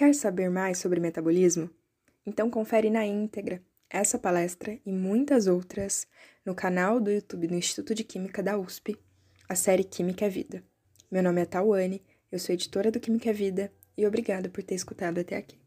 Quer saber mais sobre metabolismo? Então confere na íntegra essa palestra e muitas outras no canal do YouTube do Instituto de Química da USP, a série Química é Vida. Meu nome é Tawane, eu sou editora do Química é Vida e obrigada por ter escutado até aqui.